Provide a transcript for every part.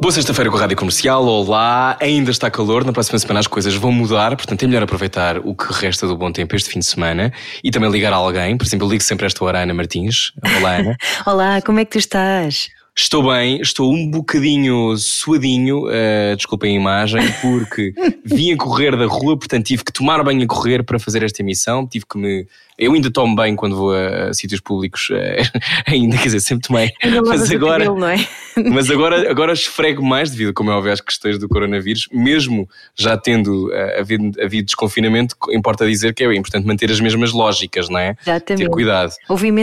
Boa sexta-feira com a Rádio Comercial. Olá, ainda está calor. Na próxima semana as coisas vão mudar, portanto é melhor aproveitar o que resta do bom tempo este fim de semana e também ligar a alguém. Por exemplo, eu ligo sempre esta hora a Ana Martins. Olá, Ana. Olá, como é que tu estás? Estou bem, estou um bocadinho suadinho, uh, desculpem a imagem, porque vim a correr da rua, portanto tive que tomar banho a correr para fazer esta emissão, tive que me... Eu ainda tomo bem quando vou a, a sítios públicos, uh, ainda, quer dizer, sempre tomei. Mas agora, cabelo, é? mas agora, agora esfrego mais devido, como é óbvio, às questões do coronavírus, mesmo já tendo uh, havido, havido desconfinamento, importa dizer que é importante manter as mesmas lógicas, não é? Exatamente. Ter cuidado.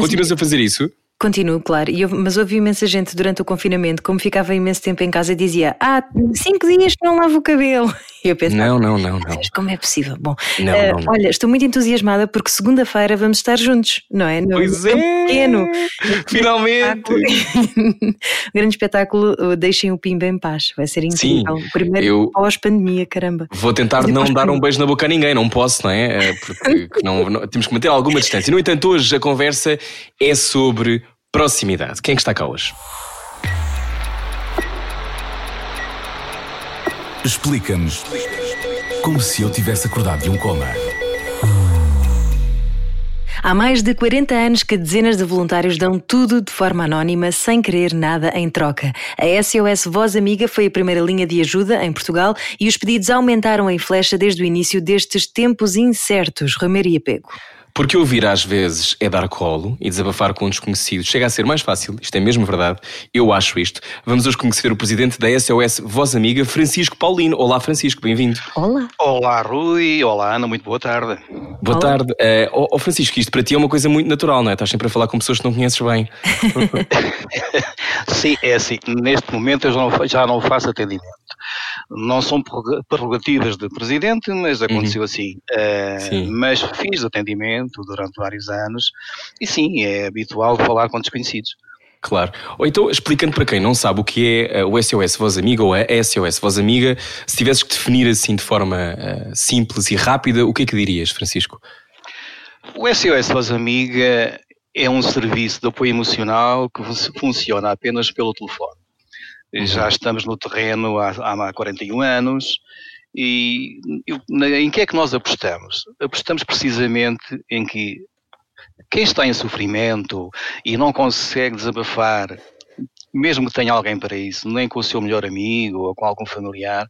Continuas a fazer isso? Continuo, claro. Eu, mas houve imensa gente durante o confinamento, como ficava imenso tempo em casa, dizia: Ah, cinco dias que não lavo o cabelo. E eu pensava: Não, não, não, não. Como é possível? Bom, não, uh, não, não. olha, estou muito entusiasmada porque segunda-feira vamos estar juntos, não é? No, pois é! Pequeno. Finalmente! um grande espetáculo, Deixem o Pimba em Paz. Vai ser incrível. Sim, Primeiro eu pós-pandemia, caramba. Vou tentar não dar um beijo na boca a ninguém, não posso, não é? é porque não, não, temos que manter alguma distância. No entanto, hoje a conversa é sobre Proximidade. Quem é que está cá hoje? Explica-nos como se eu tivesse acordado de um coma. Há mais de 40 anos que dezenas de voluntários dão tudo de forma anónima, sem querer nada em troca. A SOS Voz Amiga foi a primeira linha de ajuda em Portugal e os pedidos aumentaram em flecha desde o início destes tempos incertos. Romeria Pego. Porque ouvir às vezes é dar colo e desabafar com um desconhecido chega a ser mais fácil, isto é mesmo verdade, eu acho isto. Vamos hoje conhecer o presidente da SOS Voz Amiga, Francisco Paulino. Olá, Francisco, bem-vindo. Olá. Olá, Rui. Olá, Ana, muito boa tarde. Boa Olá. tarde. Uh, oh, oh, Francisco, isto para ti é uma coisa muito natural, não é? Estás sempre a falar com pessoas que não conheces bem. Sim, é assim. Neste momento eu já não, já não faço atendimento não são prerrogativas de presidente, mas aconteceu uhum. assim. Uh, mas fiz atendimento durante vários anos e sim, é habitual falar com desconhecidos. Claro. Ou então, explicando para quem não sabe o que é eh, o SOS Voz Amiga ou a SOS Voz Amiga, se tivesses que definir assim de forma uh, simples e rápida, o que é que dirias, Francisco? O SOS Voz Amiga é um serviço de apoio emocional que funciona apenas pelo telefone. Uhum. Já estamos no terreno há, há 41 anos. E em que é que nós apostamos? Apostamos precisamente em que quem está em sofrimento e não consegue desabafar, mesmo que tenha alguém para isso, nem com o seu melhor amigo ou com algum familiar,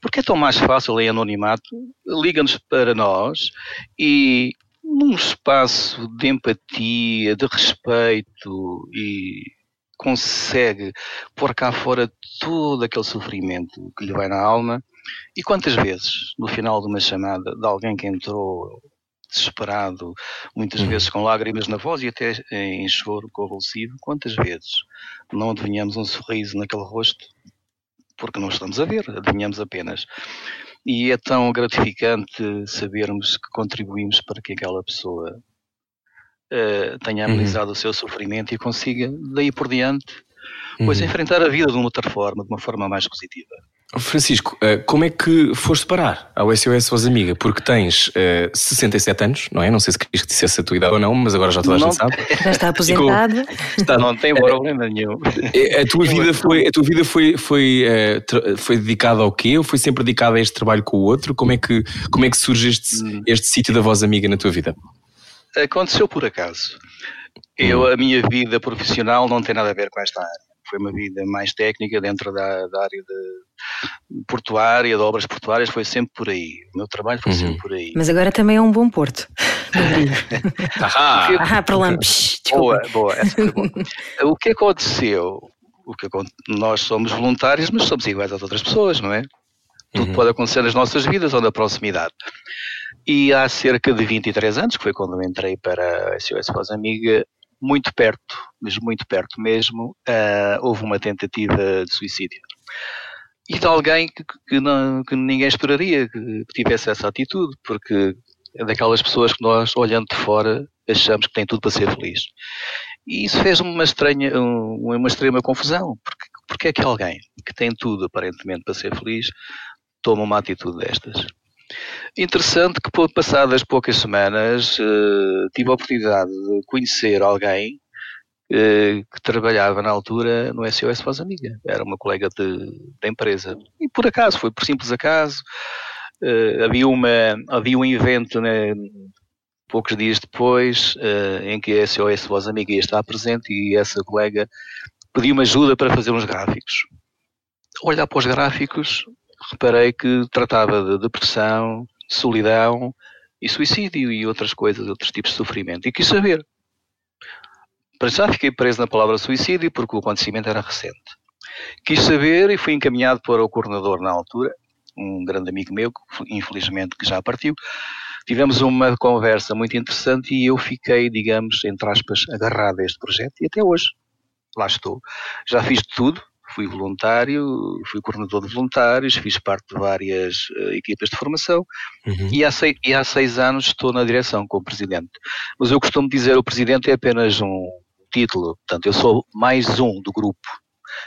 porque é tão mais fácil em anonimato, liga-nos para nós e num espaço de empatia, de respeito e consegue pôr cá fora todo aquele sofrimento que lhe vai na alma. E quantas vezes, no final de uma chamada de alguém que entrou desesperado, muitas uhum. vezes com lágrimas na voz e até em choro convulsivo, quantas vezes não adivinhamos um sorriso naquele rosto porque não estamos a ver, adivinhamos apenas. E é tão gratificante sabermos que contribuímos para que aquela pessoa uh, tenha amenizado uhum. o seu sofrimento e consiga, daí por diante, pois uhum. enfrentar a vida de uma outra forma, de uma forma mais positiva. Francisco, eh, como é que foste parar ao SOS Voz Amiga? Porque tens uh, eh, 67 anos, não é? Não sei se querias que dissesse a tua idade ou não, mas agora já toda a gente sabe. Já está aposentado. Está, não tem problema nenhum. A tua vida foi, a tua vida foi, foi, uh, foi dedicada ao quê? Ou foi sempre dedicada a este trabalho com o outro? Como é que, como é que surge este, hum. este sítio da Voz Amiga na tua vida? Aconteceu por acaso. Eu, hum. a minha vida profissional não tem nada a ver com esta área. Foi uma vida mais técnica dentro da, da área de portuária, de obras portuárias, foi sempre por aí. O meu trabalho foi uhum. sempre por aí. Mas agora também é um bom porto. ah, para Lampes. Boa, boa, essa foi boa. O que aconteceu? O que nós somos voluntários, mas somos iguais às outras pessoas, não é? Tudo uhum. pode acontecer nas nossas vidas ou na proximidade. E há cerca de 23 anos, que foi quando entrei para a SOS Voz Amiga, muito perto, mas muito perto mesmo, uh, houve uma tentativa de suicídio. E de alguém que, que, não, que ninguém esperaria que, tivesse essa atitude, porque É daquelas pessoas que nós, olhando de fora, achamos que têm tudo para ser feliz. E isso fez uma estranha, uma extrema confusão, porque, porque é que alguém que tem tudo aparentemente para ser feliz toma uma atitude destas? Interessante que, passadas poucas semanas, uh, tive a oportunidade de conhecer alguém uh, que trabalhava na altura no SOS Voz Amiga. Era uma colega da empresa. E por acaso, foi por simples acaso, uh, havia, uma, havia um evento né, poucos dias depois em que a SOS Voz Amiga ia estar presente e essa colega pediu-me ajuda para fazer uns gráficos. Olhar para os gráficos, reparei que tratava de depressão, solidão e suicídio e outras coisas, outros tipos de sofrimento. E quis saber. Para já fiquei preso na palavra suicídio porque o acontecimento era recente. Quis saber e fui encaminhado para o coordenador na altura, um grande amigo meu, infelizmente que já partiu. Tivemos uma conversa muito interessante e eu fiquei, digamos, entre aspas, agarrado a este projeto e até hoje lá estou. Já fiz de tudo, fui voluntário, fui coordenador de voluntários, fiz parte de várias uh, equipas de formação uhum. e, há seis, e, há seis, anos estou na direção como presidente. Mas eu costumo dizer o presidente é apenas um título, portanto eu sou mais um do grupo.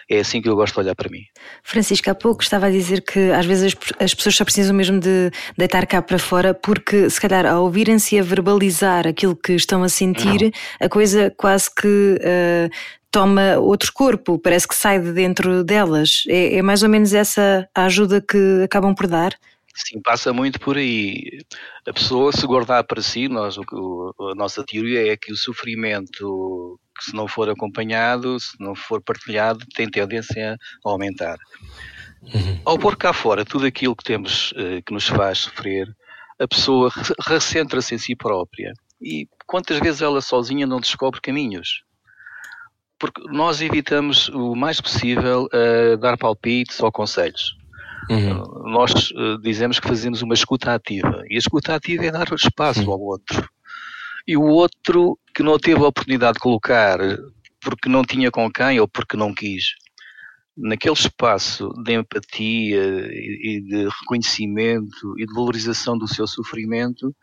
É assim que eu gosto de olhar para mim. Francisco, há pouco estava a dizer que às vezes as, as pessoas só precisam mesmo de deitar cá para fora, porque se calhar ao ouvirem-se a verbalizar aquilo que estão a sentir, Não. a coisa quase que uh, toma outro corpo, parece que sai de dentro delas. É, é mais ou menos essa a ajuda que acabam por dar? Sim, passa muito por aí. A pessoa se guardar para si, nós, o, a nossa teoria é que o sofrimento que se não for acompanhado, se não for partilhado, tem tendência a aumentar. Uhum. Ao pôr cá fora tudo aquilo que temos eh, que nos faz sofrer, a pessoa recentra-se em si própria. E quantas vezes ela sozinha não descobre caminhos? Porque nós evitamos o mais possível uh, dar palpites ou conselhos. Uhum. Uh, nós uh, dizemos que fazemos uma escuta ativa e a escuta ativa é dar espaço uhum. ao outro. E o outro que não teve a oportunidade de colocar porque não tinha com quem ou porque não quis, naquele espaço de empatia e de reconhecimento e de valorização do seu sofrimento,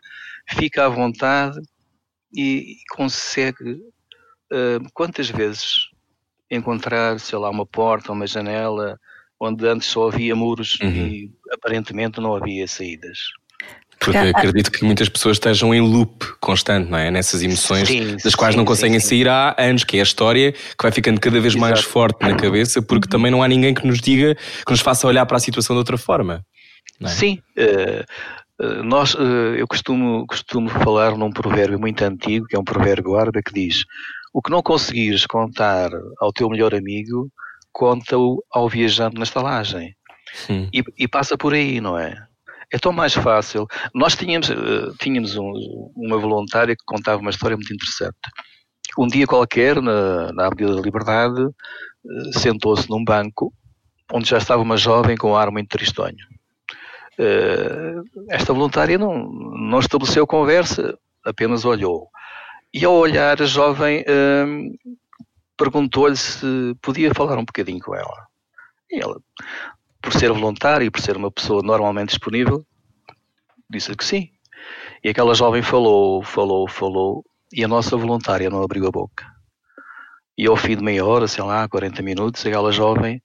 fica à vontade e consegue quantas vezes encontrar, sei lá, uma porta, uma janela, onde antes só havia muros uhum. e aparentemente não havia saídas. Porque acredito que muitas pessoas estejam em loop constante, não é? Nessas emoções sim, das quais sim, não conseguem sim, sair há anos, que é a história que vai ficando cada vez Exato. mais forte na cabeça, porque também não há ninguém que nos diga, que nos faça olhar para a situação de outra forma. É? Sim. Uh, nós, uh, eu costumo, costumo falar num provérbio muito antigo, que é um provérbio árabe, que diz o que não conseguires contar ao teu melhor amigo, conta-o ao viajante na estalagem. E, e, passa por aí, não é? É tão mais fácil. Nós tínhamos, uh, tínhamos um, uma voluntária que contava uma história muito interessante. Um dia qualquer, na, na Avenida da Liberdade, uh, sentou-se num banco onde já estava uma jovem com um ar muito tristonho. Uh, esta voluntária não, não estabeleceu conversa, apenas olhou. E ao olhar, a jovem hum, perguntou-lhe se podia falar um bocadinho com ela. E ela, por ser voluntária e por ser uma pessoa normalmente disponível, disse que sim. E aquela jovem falou, falou, falou, e a nossa voluntária não abriu a boca. E ao fim de meia hora, sei lá, 40 minutos, aquela jovem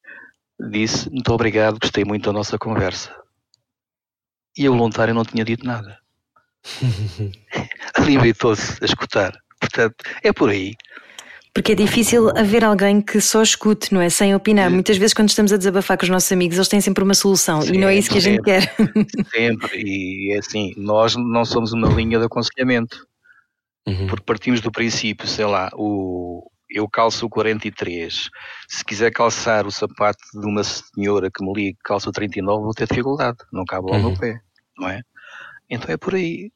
disse: Muito obrigado, gostei muito da nossa conversa. E a voluntária não tinha dito nada. limitou-se a escutar. Portanto, é por aí. Porque é difícil haver alguém que só escute, não é? Sem opinar. Muitas vezes, quando estamos a desabafar com os nossos amigos, eles têm sempre uma solução sempre, e não é isso que a gente quer. Sempre, e é assim, nós não somos uma linha de aconselhamento. Uhum. Porque partimos do princípio, sei lá, o, eu calço o 43. Se quiser calçar o sapato de uma senhora que me liga calça o 39, vou ter dificuldade. Não cabe ao uhum. meu pé, não é? Então é por aí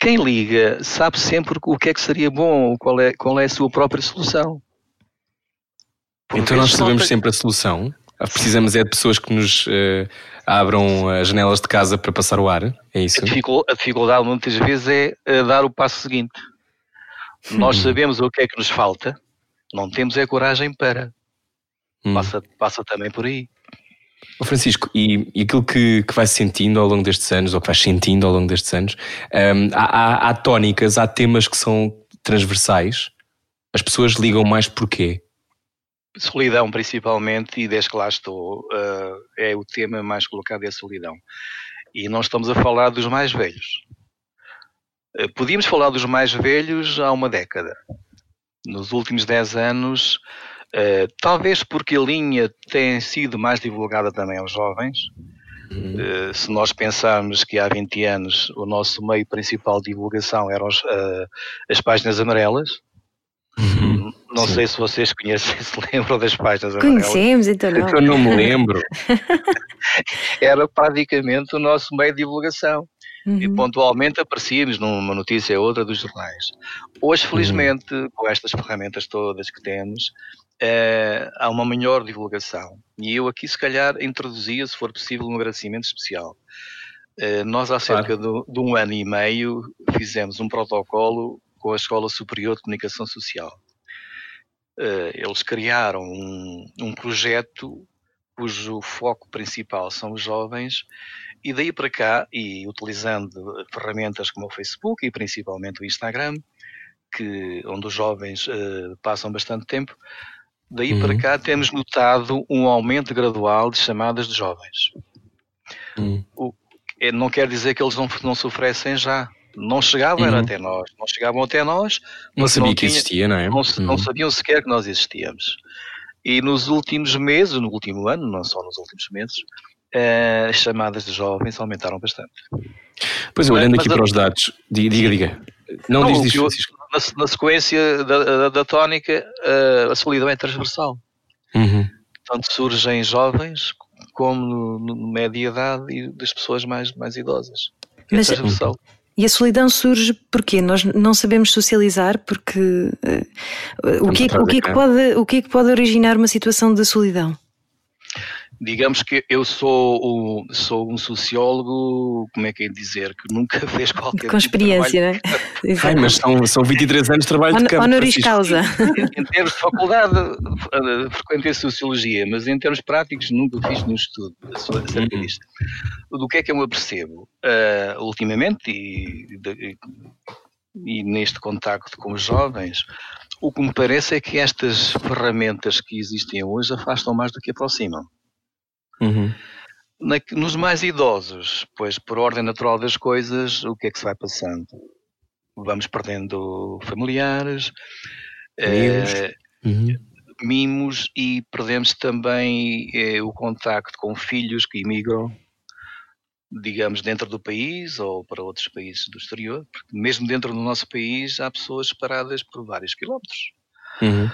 quem liga sabe sempre o que é que seria bom, qual é, qual é a sua própria solução. Por então nós sabemos sempre a solução. Precisamos é de pessoas que nos uh, abram as janelas de casa para passar o ar. É isso? A dificuldade muitas vezes é uh, dar o passo seguinte. Nós hum. sabemos o que é que nos falta, não temos é coragem para. Hum. Passa, passa também por aí. Oh Francisco, e, e aquilo que, que vai sentindo ao longo destes anos, ou que vais sentindo ao longo destes anos, um, há, há, há tónicas, há temas que são transversais. As pessoas ligam mais porquê? Solidão, principalmente, e desde que lá estou, uh, é o tema mais colocado é a solidão. E não estamos a falar dos mais velhos. Uh, podíamos falar dos mais velhos há uma década. Nos últimos 10 anos, uh, talvez porque a linha tem sido mais divulgada também aos jovens. Uhum. se nós pensarmos que há 20 anos o nosso meio principal de divulgação eram os, as páginas amarelas, Uhum. Não Sim. sei se vocês conhecem, se lembram das páginas Conhecemos, então não. Eu não me lembro. Era praticamente o nosso meio de divulgação. Uhum. E pontualmente aparecíamos numa notícia ou outra dos jornais. Hoje, felizmente, uhum. com estas ferramentas todas que temos, é, há uma maior divulgação. E eu aqui, se calhar, introduzia, se for possível, um agradecimento especial. É, nós, há cerca claro. de, de um ano e meio, fizemos um protocolo com a Escola Superior de Comunicação Social. Eh, eles criaram um, um projeto cujo foco principal são os jovens, e daí para cá, e utilizando ferramentas como o Facebook e principalmente o Instagram, que, onde os jovens uh, passam bastante tempo, daí uhum. para cá temos notado um aumento gradual de chamadas de jovens. Uhum. O, é, não quer dizer que eles não, não sofressem já, não chegavam uhum. até nós, não chegavam até nós. Não sabia não que existia, não é? Não, uhum. não, sabiam sequer que nós existíamos. E nos últimos meses, no último ano, não só nos últimos meses, uh, as chamadas de jovens aumentaram bastante. Pois olhando aqui para os dados, diga, diga. diga. Não, não diz, diz Francisco. Na, na, sequência da, da, da tónica, uh, a solidão é transversal. Uhum. Tanto surgem jovens como no, no média idade e das pessoas mais, mais idosas. É Mas, transversal. E a solidão surge porque nós não sabemos socializar, porque uh, o, que, é o, que é que pode, o que é que pode originar uma situação de solidão? Digamos que eu sou, sou um sociólogo, como é que é dizer, que nunca fez qualquer Com experiência, tipo não é? Ai, mas são, são 23 anos de trabalho Hon de campo. Honoris causa. Em termos de faculdade, eh, frequentei Sociologia, mas em termos práticos nunca fiz nenhum estudo acerca uhum. disto. Do que é que eu me apercebo? Uh, ultimamente, e, e, e neste contacto com os jovens, o que me parece é que estas ferramentas que existem hoje afastam mais do que aproximam. Uhum. Na, nos mais idosos, pois por ordem natural das coisas, o que é que se vai passando? Vamos perdendo familiares, mimos, eh, uhum. mimos e perdemos também eh, o contacto com filhos que imigram, digamos, dentro do país ou para outros países do exterior, porque mesmo dentro do nosso país há pessoas separadas por vários quilómetros. Uhum.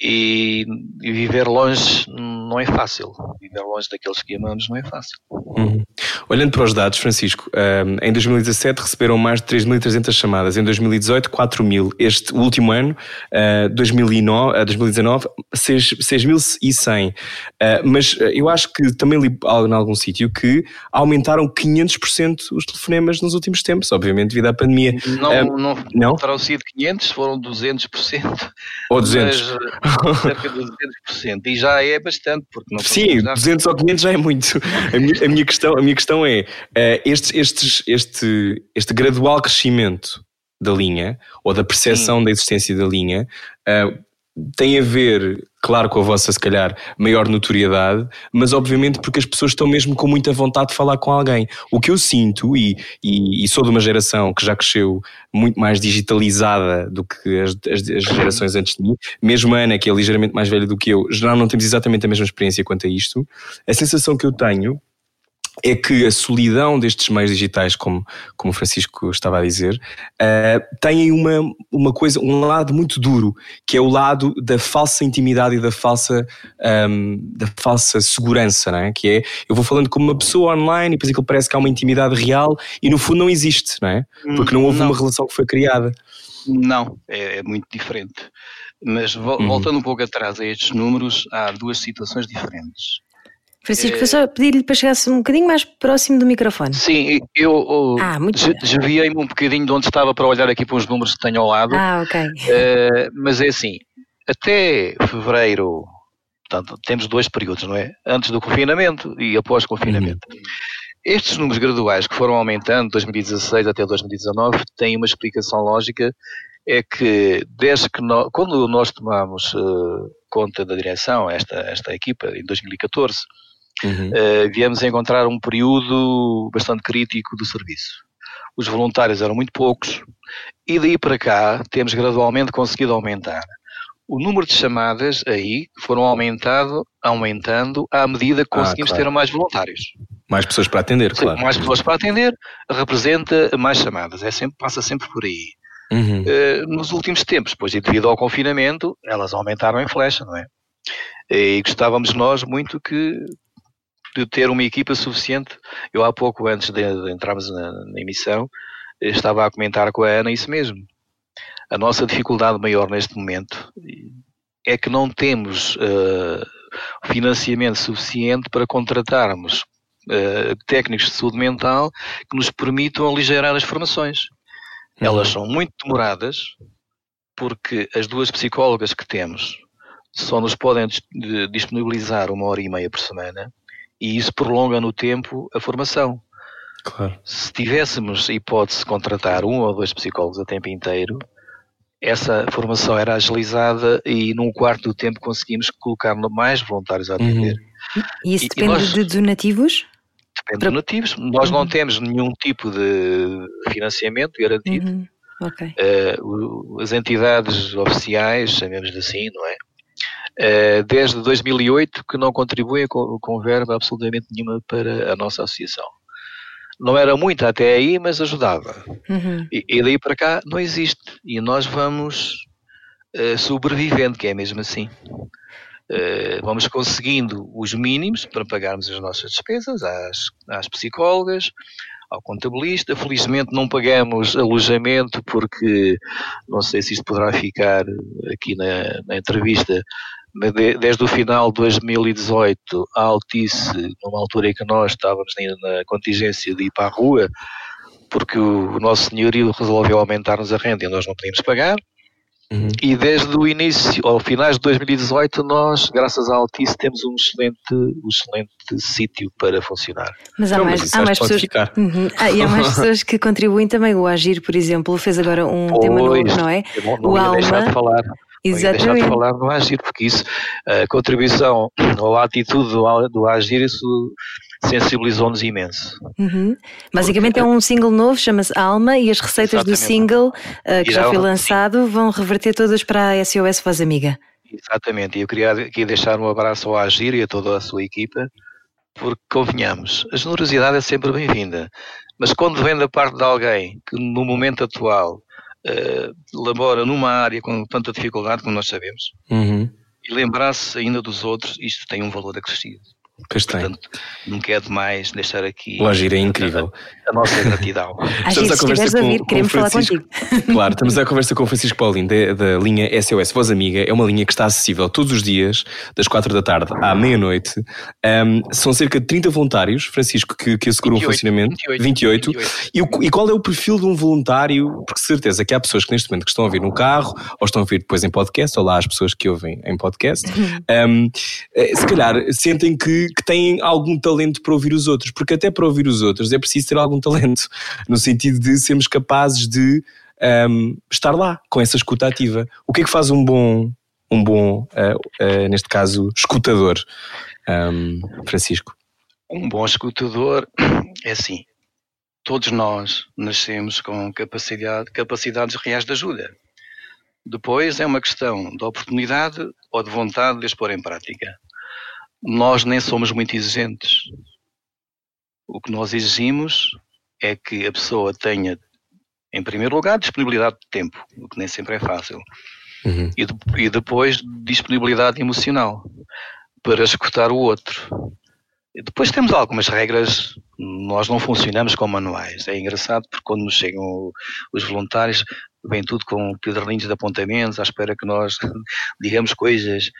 E, e, viver longe não é fácil. Viver longe daqueles que amamos não é fácil. Uhum. Olhando para os dados, Francisco, um, em 2017 receberam mais de 3.300 chamadas, em 2018 4.000, este último ano, uh, 2009, uh, 2019, 6.100. Uh, mas eh, eu acho que também li em algum sítio que aumentaram 500% os telefonemas nos últimos tempos, obviamente devido à pandemia. Não, não, não terão sido 500, foram 200%. Ou 200%. Mas, cerca de 200%. E já é bastante, porque não Sim, 200 ou 500 já é muito. A minha, a minha, questão, a minha questão é: uh, estes, estes, este, este gradual crescimento da linha, ou da percepção Sim. da existência da linha, uh, tem a ver, claro, com a vossa, se calhar, maior notoriedade, mas obviamente porque as pessoas estão mesmo com muita vontade de falar com alguém. O que eu sinto, e, e, e sou de uma geração que já cresceu muito mais digitalizada do que as, as, as, gerações antes de mim, mesmo a Ana, que é ligeiramente mais velha do que eu, já não temos exatamente a mesma experiência quanto a isto. A sensação que eu tenho é que a solidão destes meios digitais, como, como o Francisco estava a dizer, uh, tem uma, uma coisa, um lado muito duro, que é o lado da falsa intimidade e da falsa, um, ehm, da falsa segurança, não é? que é, eu vou falando com uma pessoa online e depois aquilo parece que há uma intimidade real e no fundo não existe, não é? Porque não houve não. uma relação que foi criada. Não, é, é muito diferente. Mas uhum. voltando um pouco atrás a estes números, há duas situações diferentes. Francisco, foi só pedir-lhe para chegar-se um bocadinho mais próximo do microfone. Sim, eu ah, desviei-me um bocadinho de onde estava para olhar aqui para os números que tenho ao lado. Ah, ok. Uh, mas é assim, até fevereiro, Portanto, temos dois períodos, não é? Antes do confinamento e após o confinamento. Uhum. Estes números graduais que foram aumentando de 2016 até 2019 têm uma explicação lógica, é que desde que nós, quando nós tomamos uh, conta da direção, esta, esta equipa, em 2014, uhum. uh, viemos a encontrar um período bastante crítico do serviço. Os voluntários eram muito poucos e daí para cá temos gradualmente conseguido aumentar o número de chamadas aí foram aumentado, aumentando à medida que ah, conseguimos ah, claro. ter mais voluntários. Mais pessoas para atender, Sim, claro. Mais pessoas para atender representa mais chamadas, é sempre, passa sempre por aí. Uhum. Uh, nos últimos tempos, pois devido ao confinamento, elas aumentaram em flecha, não é? E gostávamos nós muito que de ter uma equipa suficiente. Eu há pouco, antes de, de entrarmos na, na emissão, estava a comentar com a Ana isso mesmo a nossa dificuldade maior neste momento é que não temos uh, financiamento suficiente para contratarmos uh, técnicos de saúde mental que nos permitam aligerar as formações. Uhum. Elas são muito demoradas porque as duas psicólogas que temos só nos podem disponibilizar uma hora e meia por semana e isso prolonga no tempo a formação. Claro. Se tivéssemos hipótese de contratar um ou dois psicólogos a tempo inteiro, essa formação era agilizada e num quarto do tempo conseguimos colocar mais voluntários a atender. Uhum. E isso e, depende e nós, de donativos? Depende de donativos. Nós uhum. não temos nenhum tipo de financiamento garantido. Uhum. Okay. Uh, as entidades oficiais, chamemos-lhe assim, não é? Uh, desde 2008 que não contribuem com, com verba absolutamente nenhuma para a nossa associação. Não era muito até aí, mas ajudava. Uhum. E, e, daí para cá não existe. E nós vamos uh, sobrevivendo, que é mesmo assim. Uh, vamos conseguindo os mínimos para pagarmos as nossas despesas às, às psicólogas, ao contabilista. Felizmente não pagamos alojamento porque não sei se isto poderá ficar aqui na, na entrevista, desde o final de 2018 a Altice, numa altura em que nós estávamos na contingência de ir para a rua, porque o nosso senhorio resolveu aumentar-nos a renda e nós não podíamos pagar. Uhum. E desde o início, ao finais de 2018, nós, graças à Altice, temos um excelente, um excelente sítio para funcionar. Mas há mais, há mais pessoas. Uhum. Ah, e há mais pessoas que contribuem também. O Agir, por exemplo, fez agora um pois, tema novo, não é? Não, não o Alma. Exatamente. deixar de falar no Agir, porque isso, a contribuição ou a atitude do, do Agir, isso sensibilizou-nos imenso. Uhum. Basicamente é um single novo, chama-se Alma, e as receitas exatamente. do single uh, que já, já foi lançado vão reverter todas para a SOS Voz Amiga. Exatamente, e eu queria aqui deixar um abraço ao Agir e a toda a sua equipa, porque convenhamos, a generosidade é sempre bem-vinda, mas quando vem da parte de alguém que no momento atual uh, labora numa área com tanta dificuldade como nós sabemos, uhum. e lembrar-se ainda dos outros, isto tem um valor acrescido. Pois Portanto, tem. não quero demais deixar aqui. O Agir é incrível. A, a nossa gratidão. estamos a conversa com, queremos com falar contigo. Claro, estamos a conversa com o Francisco Paulino da, da, linha SOS Voz Amiga. É uma linha que está acessível todos os dias, das 4 da tarde à meia-noite. Um, são cerca de 30 voluntários, Francisco, que, que asseguram 28, o funcionamento. 28. 28. 28. E, o, e, qual é o perfil de um voluntário? Porque certeza que há pessoas que neste momento que estão a ouvir no carro ou estão a ouvir depois em podcast, ou lá as pessoas que ouvem em podcast, um, eh, se calhar sentem que que, têm algum talento para ouvir os outros, porque até para ouvir os outros é preciso ter algum talento, no sentido de sermos capazes de um, estar lá com essa escuta ativa. O que é que faz um bom, um bom uh, uh, neste caso, escutador, um, Francisco? Um bom escutador é assim. Todos nós nascemos com capacidade, capacidades reais de ajuda. Depois é uma questão de oportunidade ou de vontade de as pôr em prática nós nem somos muito exigentes. O que nós exigimos é que a pessoa tenha, em primeiro lugar, disponibilidade de tempo, o que nem sempre é fácil. Uhum. E, de, e depois disponibilidade emocional para escutar o outro. E depois temos algumas regras, nós não funcionamos com manuais. É engraçado porque quando nos chegam os voluntários, vem tudo com caderninhos de apontamentos, à espera que nós digamos coisas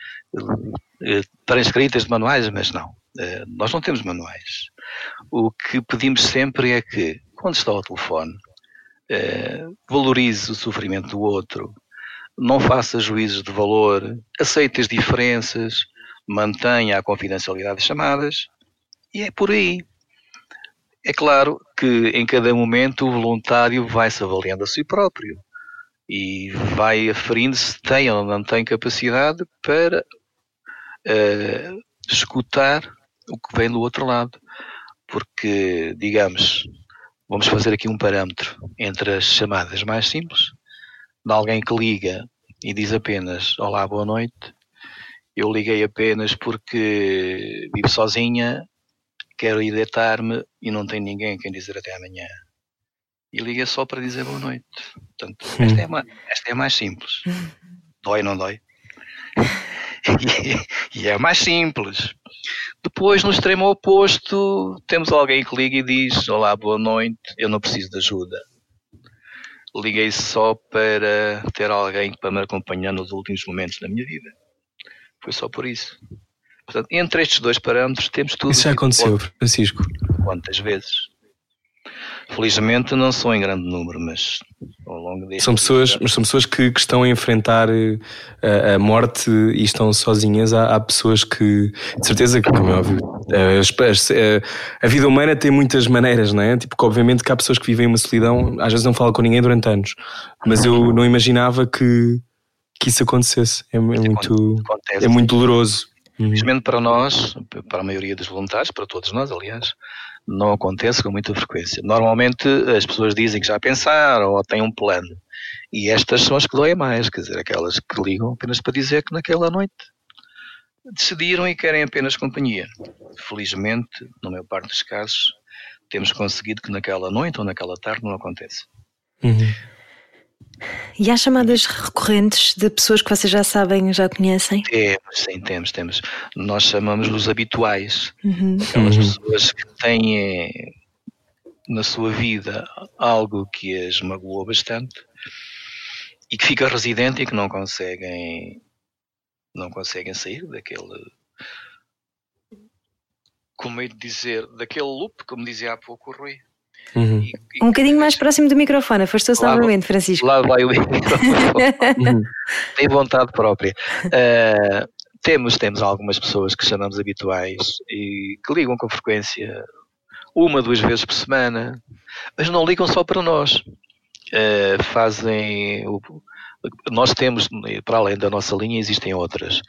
eh, transcritas de manuais, mas não. Eh, nós não temos manuais. O que pedimos sempre é que, quando está ao telefone, eh, valorize o sofrimento do outro, não faça juízos de valor, aceite as diferenças, mantenha a confidencialidade das chamadas e é por aí. É claro que em cada momento o voluntário vai se avaliando a si próprio e vai aferindo se tem ou não tem capacidade para uh, escutar o que vem do outro lado. Porque, digamos, vamos fazer aqui um parâmetro entre as chamadas mais simples, de alguém que liga e diz apenas Olá, boa noite. Eu liguei apenas porque vivo sozinha, quero ir deitar-me e não tenho ninguém quem dizer até amanhã. E liga só para dizer boa noite. Portanto, esta é, esta é a mais simples. Dói ou não dói? e é mais simples. Depois, no extremo oposto, temos alguém que liga e diz: Olá, boa noite, eu não preciso de ajuda. Liguei só para ter alguém para me acompanhar nos últimos momentos da minha vida. Foi só por isso. Portanto, entre estes dois parâmetros temos tudo. Isso já aconteceu, Francisco. Quantas vezes? Felizmente não são em grande número, mas ao longo deste são pessoas, mas são pessoas que, que estão a enfrentar eh, a, a, morte e estão sozinhas. Há, há, pessoas que, de certeza, que, como é óbvio, eh, a, eh, a, vida humana tem muitas maneiras, não é? Tipo, que obviamente que há pessoas que vivem uma solidão, às vezes não falam com ninguém durante anos, mas eu não imaginava que, que isso acontecesse. É, é muito, é muito doloroso. Infelizmente para nós, para a maioria dos voluntários, para todos nós, aliás, não acontece com muita frequência. Normalmente as pessoas dizem que já pensaram ou têm um plano. E estas são as que doem mais, quer dizer, aquelas que ligam apenas para dizer que naquela noite decidiram e querem apenas companhia. Felizmente, na maior parte dos casos, temos conseguido que naquela noite ou naquela tarde não aconteça. Uhum. E há chamadas recorrentes de pessoas que vocês já sabem, já conhecem? Temos, sim, temos, temos. Nós chamamos os habituais. Uhum. Aquelas uhum. pessoas que têm na sua vida algo que as magoou bastante e que fica residente e que não conseguem não conseguem sair daquele como é de dizer, daquele loop, como dizia há pouco o Rui. Uhum. E, e, um bocadinho mais próximo do microfone, afastou-se novamente, Francisco. Lá vai o microfone. Tem vontade própria. Uh, temos, temos algumas pessoas que chamamos habituais e que ligam com frequência uma, duas vezes por semana, mas não ligam só para nós. Uh, fazem. O, nós temos, para além da nossa linha, existem outras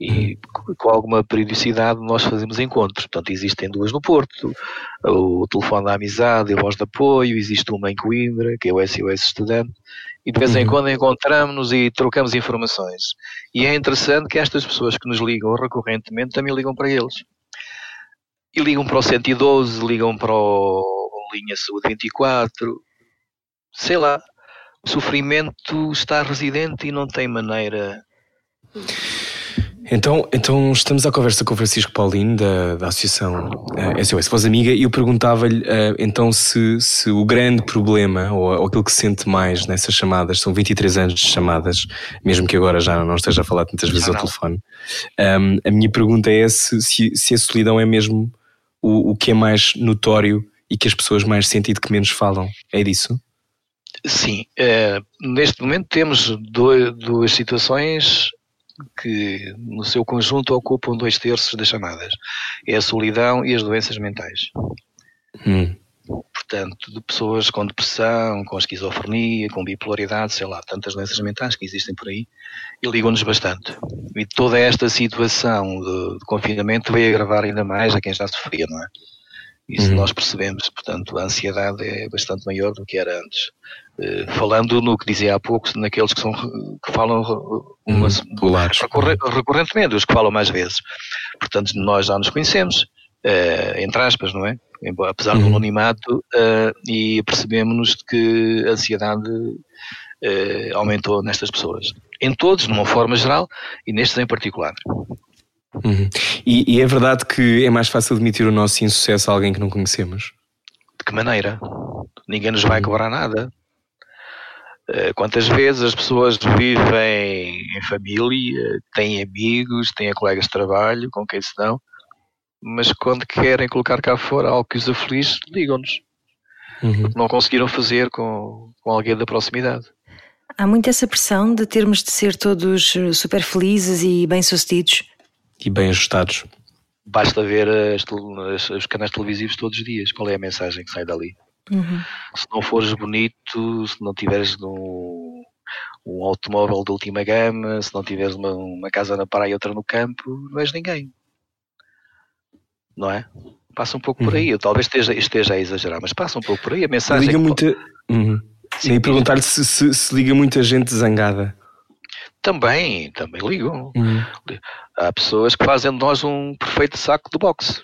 e com alguma periodicidade nós fazemos encontros. Portanto, existem duas no Porto, o telefone da amizade e a voz de apoio, existe uma em Coimbra, que é o SOS Estudante, e de vez em uhum. quando encontramos-nos e trocamos informações. E é interessante que estas pessoas que nos ligam recorrentemente também ligam para eles. E ligam para o 112, ligam para o Linha Saúde 24, sei lá, o sofrimento está residente e não tem maneira então, então estamos à conversa com o Francisco Paulino da, da Associação uh, eh, SOS Voz Amiga e eu perguntava-lhe uh, então se, se o grande problema ou, ou, aquilo que se sente mais nessas chamadas, são 23 anos de chamadas, mesmo que agora já não esteja a falar tantas vezes ao telefone. Um, a minha pergunta é se, se, se a solidão é mesmo o, o que é mais notório e que as pessoas mais sentem e de que menos falam. É disso? Sim, uh, neste momento temos dois, duas situações que no seu conjunto ocupam dois terços das chamadas. É a solidão e as doenças mentais. Hum. Portanto, de pessoas com depressão, com esquizofrenia, com bipolaridade, sei lá, tantas doenças mentais que existem por aí, e ligam-nos bastante. E toda esta situação de, de, confinamento veio agravar ainda mais a quem já sofria, não é? Isso uhum. nós percebemos, portanto, a ansiedade é bastante maior do que era antes. Uh, falando no que dizia há pouco, naqueles que, são, que falam uma, uhum. recorre, recorrentemente, os que falam mais vezes. Portanto, nós já nos conhecemos, uh, entre aspas, não é? Apesar uhum. do anonimato, uh, e percebemos-nos que a ansiedade aumentou nestas pessoas. Em todos, numa forma geral, e nestes em particular. Uhum. E, e, é verdade que é mais fácil admitir o nosso insucesso a alguém que não conhecemos? De que maneira? Ninguém nos vai cobrar nada. Eh, quantas vezes as pessoas vivem em família, têm amigos, têm colegas de trabalho com quem se dão, mas quando querem colocar cá fora algo que os aflige, ligam-nos. Uhum. Não conseguiram fazer com, com alguém da proximidade. Há muito essa pressão de termos de ser todos super felizes e bem-sucedidos E bem ajustados. Basta ver as, as, os canais televisivos todos os dias. Qual é a mensagem que sai dali? Uhum. Se não fores bonito, se não tiveres no, um automóvel de última gama, se não tiveres uma, uma casa na praia e outra no campo, não és ninguém. Não é? Passa um pouco por aí. Eu talvez esteja, esteja a exagerar, mas passa um pouco por aí. A mensagem. Liga que- muita. Uhum. Sim, E perguntar-lhe se, se- se liga muita gente zangada. Também, também ligam. Uhum. Há pessoas que fazem de nós um perfeito saco de boxe.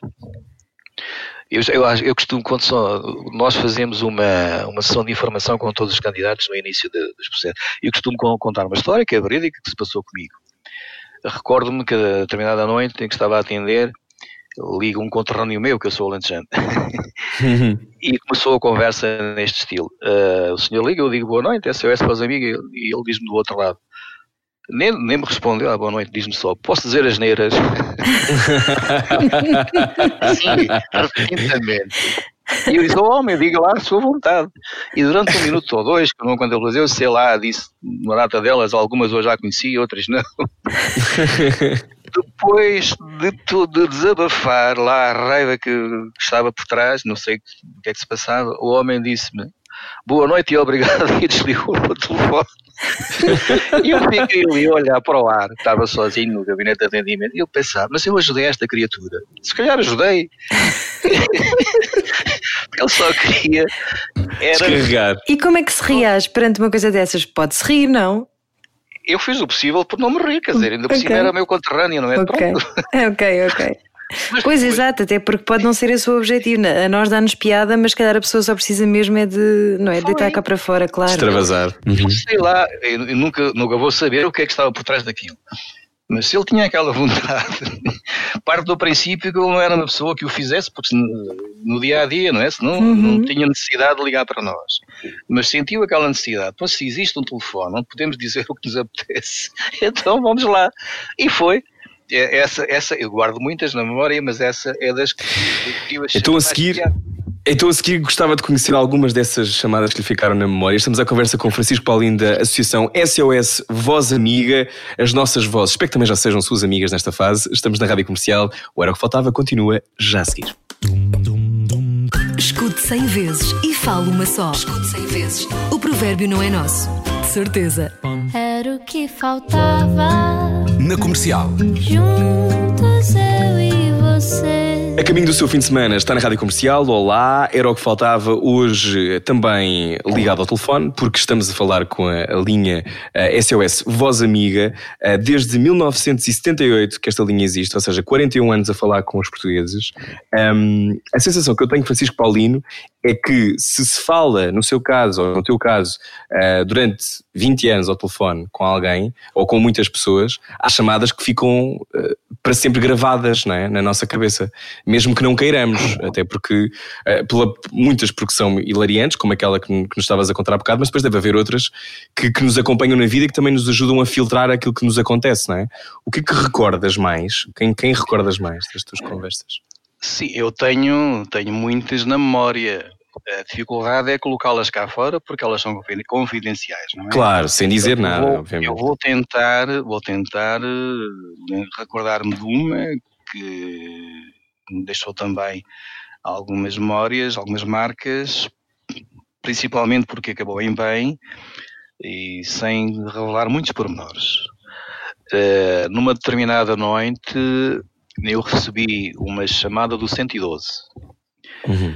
Eu, eu, eu costumo, quando só, nós fazemos uma, uma sessão de informação com todos os candidatos no início de- dos processos, eu costumo con- contar uma história que é verídica que se passou comigo. Recordo-me que a determinada noite em que estava a atender, liga um conterrâneo meu, que eu sou alentejano, Uhum. e começou a conversa neste estilo. Ah, o senhor liga, eu digo boa noite, SOS para os amigos, e ele diz-me do outro lado. Nem, nem me respondeu, ah, boa noite, diz-me só, posso dizer as neiras? Sim. E eu disse, oh, homem, diga lá a sua vontade. E durante um minuto ou dois, que não quando ele eu sei lá, disse uma data delas, algumas eu já conheci, outras não. Depois de, de desabafar lá a raiva que estava por trás, não sei o que é que se passava, o homem disse-me boa noite e obrigado e desligou o telefone. E eu fiquei ali a olhar para o ar, estava sozinho no gabinete de atendimento, e eu pensava, mas eu ajudei esta criatura. Se calhar ajudei. Porque ele só queria era Descarregar. E como é que se reage perante uma coisa dessas? Pode-se rir, não? eu fiz o possível por não me rir, quer dizer, ainda por Ok. cima era meu conterrâneo, não é? Ok, Pronto. ok, ok. Mas Pois, depois- exato, até porque pode não ser esse o objetivo. A nós dá-nos piada, mas se calhar a pessoa só precisa mesmo é de, não é, deitar cá para fora, claro. Extravasar. Uhum. sei lá, eu nunca, nunca vou saber o que é que estava por trás daquilo. Mas se ele tinha aquela vontade, parte do princípio que ele não era uma pessoa que o fizesse, porque no, dia a dia, não é? Senão Uhum. não tinha necessidade de ligar para nós. Mas sentiu aquela necessidade. Então, se existe um telefone onde podemos dizer o que nos apetece, então vamos lá. E foi. É- Essa, essa, eu guardo muitas na memória, mas essa é das que eu achei Então a seguir, piada. então a seguir gostava de conhecer algumas dessas chamadas que lhe ficaram na memória. Estamos à conversa com o Francisco Paulino da Associação SOS Voz Amiga, as nossas vozes. Espero que também já sejam suas amigas nesta fase. Estamos na Rádio Comercial. O Era o que Faltava continua já a seguir. Escute 100 vezes e fale uma só. Escute 100 vezes. O provérbio não é nosso. Certeza. Era o que faltava. Na comercial. Juntos eu e você. A caminho do seu fim de semana está na Rádio Comercial. Olá, era o que faltava hoje também ligado ao telefone, porque estamos a falar com a, linha eh, SOS Voz Amiga eh, desde 1978 que esta linha existe, ou seja, 41 anos a falar com os portugueses. A sensação que eu tenho, Francisco Paulino, é que se se fala, no seu caso, ou no teu caso, eh, durante 20 anos ao telefone com alguém, ou com muitas pessoas, há chamadas que ficam eh, para sempre gravadas é? na nossa cabeça, mesmo que não queiramos, até porque, eh, pela, muitas porque são hilariantes, como aquela que, que nos estavas a contar há bocado, mas depois deve haver outras que, que nos acompanham na vida e que também nos ajudam a filtrar aquilo que nos acontece, não é? O que é que recordas mais? Quem, quem recordas mais das tuas conversas? Sim, eu tenho, tenho muitas na memória. A dificuldade é colocá-las cá fora porque elas são confiden- confidenciais, não é? Claro, sem dizer Eu nada, vou- obviamente. Eu vou tentar, vou tentar eh, recordar-me de uma que deixou também algumas memórias, algumas marcas, principalmente porque acabou em bem e sem revelar muitos pormenores. Eh, numa determinada noite eu recebi uma chamada do 112 Uhum.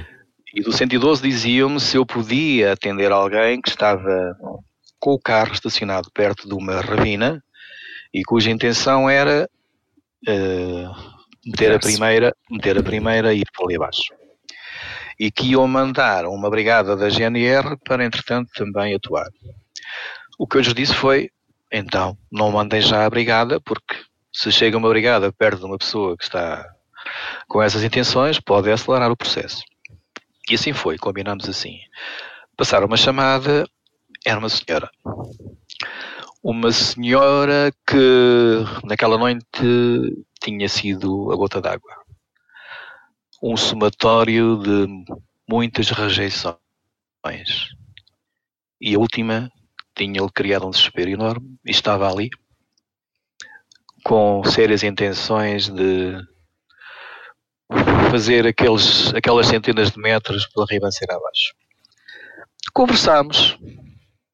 e do 112 diziam-me se eu podia atender alguém que estava com o carro estacionado perto de uma ravina e cuja intenção era eh, meter a primeira, meter a primeira e ir para ali abaixo. E que iam mandar uma brigada da GNR para, entretanto, também atuar. O que eu lhes disse foi, então, não mandem já a brigada, porque se chega uma brigada perto de uma pessoa que está com essas intenções, pode acelerar o processo. E assim foi, combinamos assim. Passaram uma chamada, era uma senhora. Uma senhora que naquela noite tinha sido a gota d'água. Um somatório de muitas rejeições. E a última tinha-lhe criado um desespero enorme e estava ali com sérias intenções de fazer aqueles, aquelas centenas de metros pela ribanceira abaixo. Conversámos,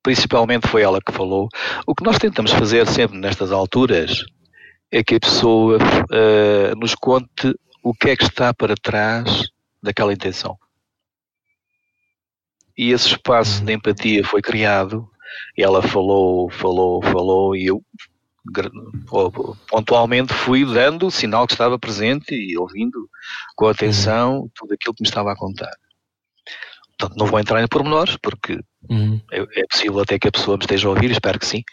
principalmente foi ela que falou. O que nós tentamos fazer sempre nestas alturas é que a pessoa uh, nos conte o que é que está para trás daquela intenção. E esse espaço de empatia foi criado, ela falou, falou, falou, e eu pontualmente fui dando o sinal que estava presente e ouvindo com atenção tudo aquilo que me estava a contar. Portanto, não vou entrar em pormenores, porque uhum. é, é, possível até que a pessoa me esteja a ouvir, espero que sim.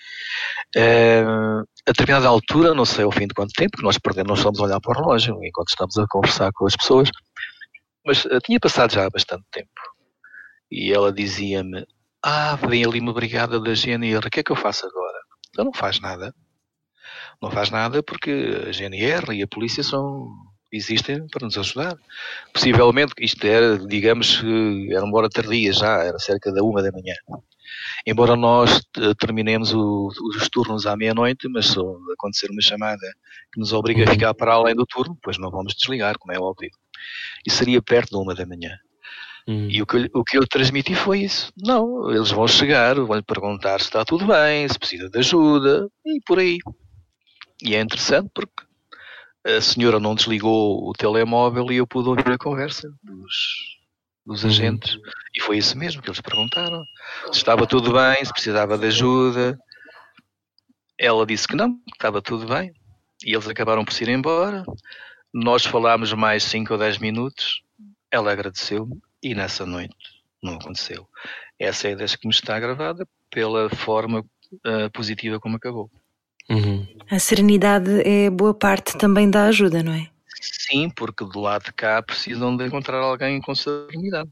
Uh, a determinada altura, não sei ao fim de quanto tempo, que nós perdemos, nós estamos a olhar para o relógio enquanto estamos a conversar com as pessoas, mas uh, tinha passado já bastante tempo. E ela dizia-me: Ah, vem ali uma brigada da GNR, o que é que eu faço agora? Então não faz nada. Não faz nada porque a GNR e a polícia são existem para nos ajudar. Possivelmente, isto era, digamos, era uma hora tardia já, era cerca da uma da manhã. Embora nós eh, terminemos o, os turnos à meia-noite, mas se acontecer uma chamada que nos obriga a uhum. ficar para além do turno, pois não vamos desligar, como é óbvio. E seria perto da uma da manhã. Uhum. E o que, eu, o que eu transmiti foi isso. Não, eles vão chegar, vão-lhe perguntar se está tudo bem, se precisa de ajuda, e por aí. E é interessante porque a senhora não desligou o telemóvel e eu pude ouvir a conversa dos, dos uhum. agentes. Uhum. E foi isso mesmo que eles perguntaram. Se estava tudo bem, se precisava de ajuda. Ela disse que não, que estava tudo bem. E eles acabaram por se ir embora. Nós falámos mais 5 ou 10 minutos. Ela agradeceu-me e nessa noite não aconteceu. Essa é a ideia que me está gravada pela forma uh, positiva como acabou. Uhum. A serenidade é boa parte também da ajuda, não é? Sim, porque do lado de cá precisam de encontrar alguém com serenidade.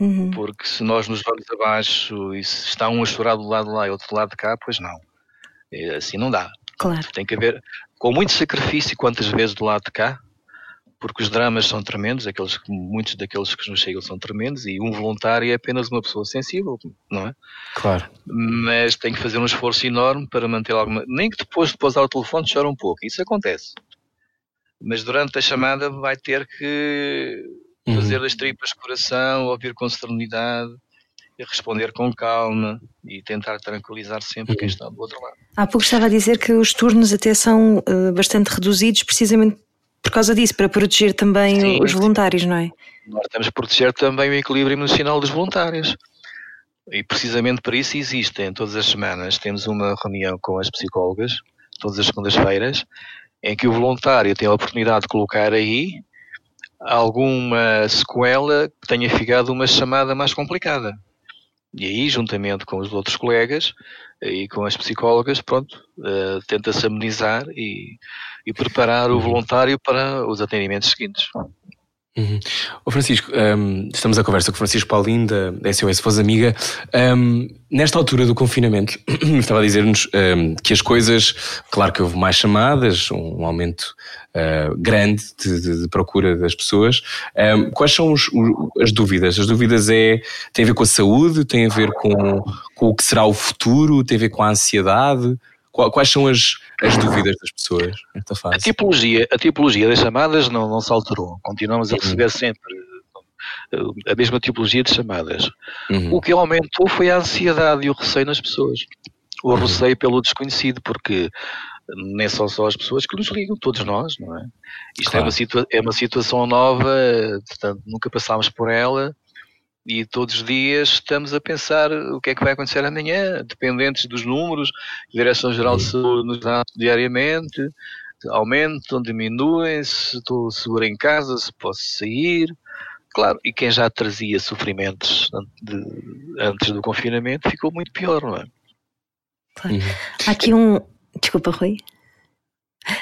Uhum. Porque se nós nos vamos abaixo e se está um a chorar do lado de lá e outro do lado de cá, pois não. É, assim não dá. Claro. Tem que haver, com muito sacrifício, quantas vezes do lado de cá, porque os dramas são tremendos, aqueles, muitos daqueles que nos chegam são tremendos, e um voluntário é apenas uma pessoa sensível, não é? Claro. Mas tem que fazer um esforço enorme para manter alguma. Nem que depois de pousar o telefone chora um pouco, isso acontece. Mas durante a chamada vai ter que uhum. fazer as tripas de coração, ouvir com serenidade, responder com calma e tentar tranquilizar sempre quem uhum. está do outro lado. Há pouco estava a dizer que os turnos até são uh, bastante reduzidos, precisamente por causa disso, para proteger também sim, os voluntários, não é? Nós temos que proteger também o equilíbrio emocional dos voluntários. E precisamente para isso existem, todas as semanas, temos uma reunião com as psicólogas, todas as segundas-feiras, em que o voluntário tem a oportunidade de colocar aí alguma sequela que tenha ficado uma chamada mais complicada. E aí, juntamente com os outros colegas e com as psicólogas, pronto, uh, tenta-se amenizar e, e preparar o uhum. voluntário para os atendimentos seguintes. Uhum. O Francisco, um, estamos a conversa com o Francisco Paulinho da SOS Voz Amiga. Um, nesta altura do confinamento, estava a dizer-nos um, que as coisas, claro que houve mais chamadas, um aumento uh, grande de, de, de, procura das pessoas. quais são os, as dúvidas? As dúvidas é, tem a ver com a saúde, tem a ver com, com o que será o futuro, tem a ver com a ansiedade? Quais são as, as dúvidas das pessoas nesta fase? A tipologia, a tipologia das chamadas não, não se alterou. Continuamos a uhum. receber sempre eh, a mesma tipologia de chamadas. Uhum. O que aumentou foi a ansiedade e o receio nas pessoas. O uhum. receio pelo desconhecido, porque nem são só as pessoas que nos ligam, todos nós, não é? Isto claro. é, uma é uma situação nova, portanto, nunca passámos por ela e todos os dias estamos a pensar o que é que vai acontecer amanhã, dependentes dos números a Direção-Geral de Saúde nos dá diariamente, aumentam, diminuem, se estou seguro em casa, se posso sair. Claro, e quem já trazia sofrimentos antes do confinamento ficou muito pior, não é? Claro. Uhum. Há aqui um. Desculpa, Rui.